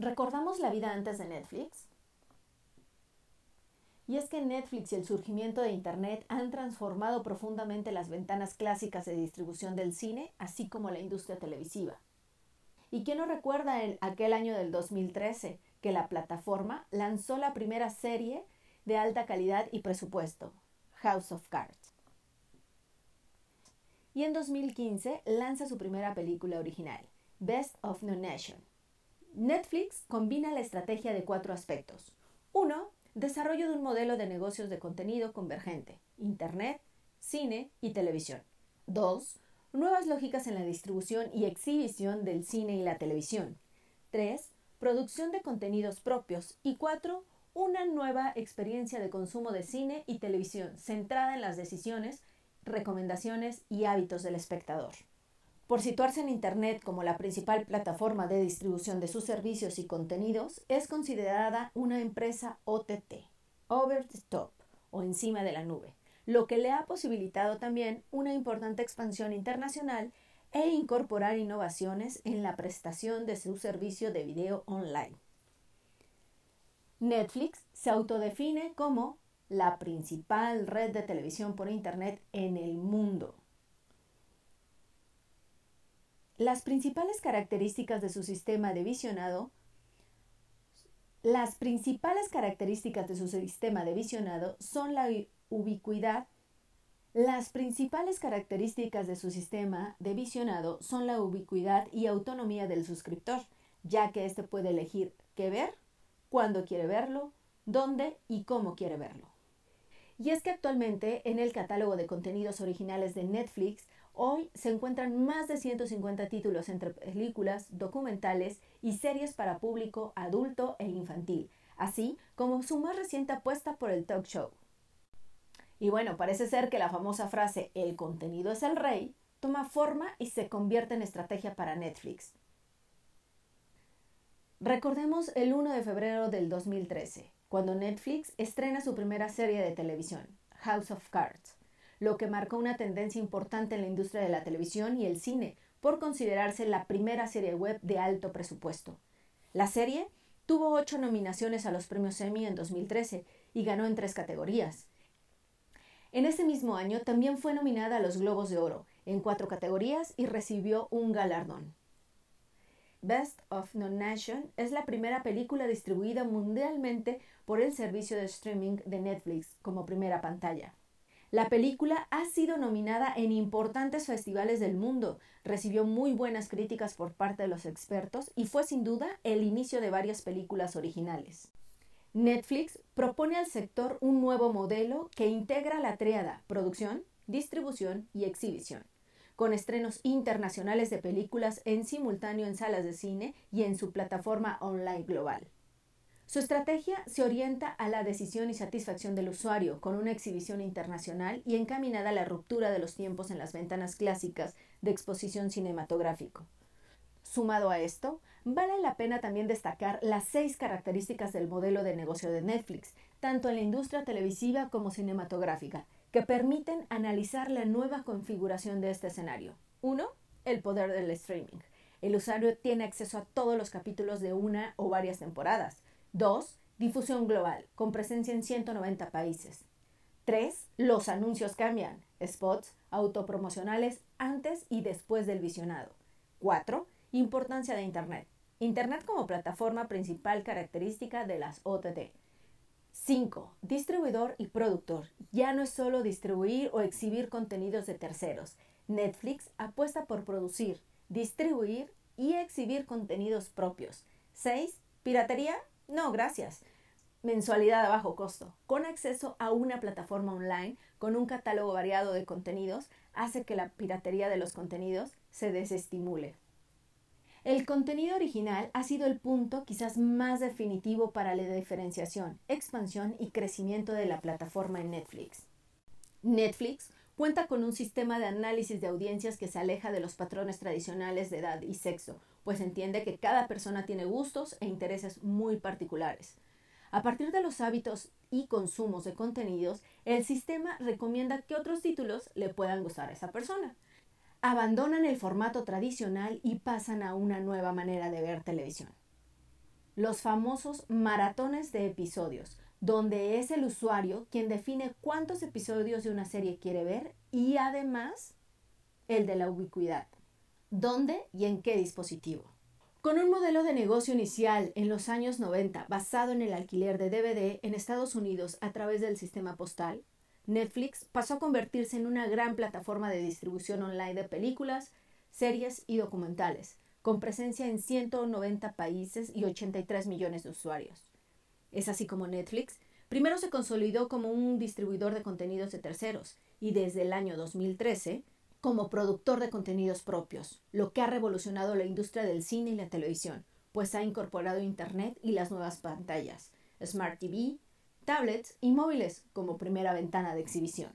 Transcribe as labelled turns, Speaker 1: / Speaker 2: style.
Speaker 1: ¿Recordamos la vida antes de Netflix? Y es que Netflix y el surgimiento de Internet han transformado profundamente las ventanas clásicas de distribución del cine, así como la industria televisiva. ¿Y quién no recuerda aquel año del 2013 que la plataforma lanzó la primera serie de alta calidad y presupuesto, House of Cards? Y en 2015 lanza su primera película original, Best of No Nation. Netflix combina la estrategia de cuatro aspectos. Uno, Desarrollo de un modelo de negocios de contenido convergente, Internet, cine y televisión. 2. Nuevas lógicas en la distribución y exhibición del cine y la televisión. 3. Producción de contenidos propios. Y 4. Una nueva experiencia de consumo de cine y televisión centrada en las decisiones, recomendaciones y hábitos del espectador. Por situarse en Internet como la principal plataforma de distribución de sus servicios y contenidos, es considerada una empresa OTT, over the top o encima de la nube, lo que le ha posibilitado también una importante expansión internacional e incorporar innovaciones en la prestación de su servicio de video online. Netflix se autodefine como la principal red de televisión por Internet en el mundo las principales características de su sistema de visionado las principales características de su sistema de visionado son la ubicuidad. Las principales características de su sistema de visionado son la ubicuidad y autonomía del suscriptor, ya que éste puede elegir qué ver, cuándo quiere verlo, dónde y cómo quiere verlo. Y es que actualmente en el catálogo de contenidos originales de Netflix Hoy se encuentran más de 150 títulos entre películas, documentales y series para público adulto e infantil, así como su más reciente apuesta por el talk show. Y bueno, parece ser que la famosa frase el contenido es el rey toma forma y se convierte en estrategia para Netflix. Recordemos el 1 de febrero del 2013, cuando Netflix estrena su primera serie de televisión, House of Cards lo que marcó una tendencia importante en la industria de la televisión y el cine, por considerarse la primera serie web de alto presupuesto. La serie tuvo ocho nominaciones a los premios Emmy en 2013 y ganó en tres categorías. En ese mismo año también fue nominada a los Globos de Oro en cuatro categorías y recibió un galardón. Best of No Nation es la primera película distribuida mundialmente por el servicio de streaming de Netflix como primera pantalla. La película ha sido nominada en importantes festivales del mundo, recibió muy buenas críticas por parte de los expertos y fue sin duda el inicio de varias películas originales. Netflix propone al sector un nuevo modelo que integra la tríada producción, distribución y exhibición, con estrenos internacionales de películas en simultáneo en salas de cine y en su plataforma online global. Su estrategia se orienta a la decisión y satisfacción del usuario, con una exhibición internacional y encaminada a la ruptura de los tiempos en las ventanas clásicas de exposición cinematográfico. Sumado a esto, vale la pena también destacar las seis características del modelo de negocio de Netflix, tanto en la industria televisiva como cinematográfica, que permiten analizar la nueva configuración de este escenario. 1. El poder del streaming. El usuario tiene acceso a todos los capítulos de una o varias temporadas. 2. Difusión global, con presencia en 190 países. 3. Los anuncios cambian, spots autopromocionales antes y después del visionado. 4. Importancia de Internet. Internet como plataforma principal característica de las OTT. 5. Distribuidor y productor. Ya no es solo distribuir o exhibir contenidos de terceros. Netflix apuesta por producir, distribuir y exhibir contenidos propios. 6. Piratería no, gracias. Mensualidad a bajo costo, con acceso a una plataforma online con un catálogo variado de contenidos, hace que la piratería de los contenidos se desestimule. El contenido original ha sido el punto quizás más definitivo para la diferenciación, expansión y crecimiento de la plataforma en Netflix. Netflix cuenta con un sistema de análisis de audiencias que se aleja de los patrones tradicionales de edad y sexo, pues entiende que cada persona tiene gustos e intereses muy particulares. A partir de los hábitos y consumos de contenidos, el sistema recomienda que otros títulos le puedan gustar a esa persona. Abandonan el formato tradicional y pasan a una nueva manera de ver televisión. los famosos maratones de episodios, donde es el usuario quien define cuántos episodios de una serie quiere ver y además el de la ubicuidad, dónde y en qué dispositivo. Con un modelo de negocio inicial en los años 90 basado en el alquiler de DVD en Estados Unidos a través del sistema postal, Netflix pasó a convertirse en una gran plataforma de distribución online de películas, series y documentales, con presencia en 190 países y 83 millones de usuarios. Es así como Netflix primero se consolidó como un distribuidor de contenidos de terceros y desde el año 2013 como productor de contenidos propios, lo que ha revolucionado la industria del cine y la televisión, pues ha incorporado Internet y las nuevas pantallas, Smart TV, tablets y móviles como primera ventana de exhibición.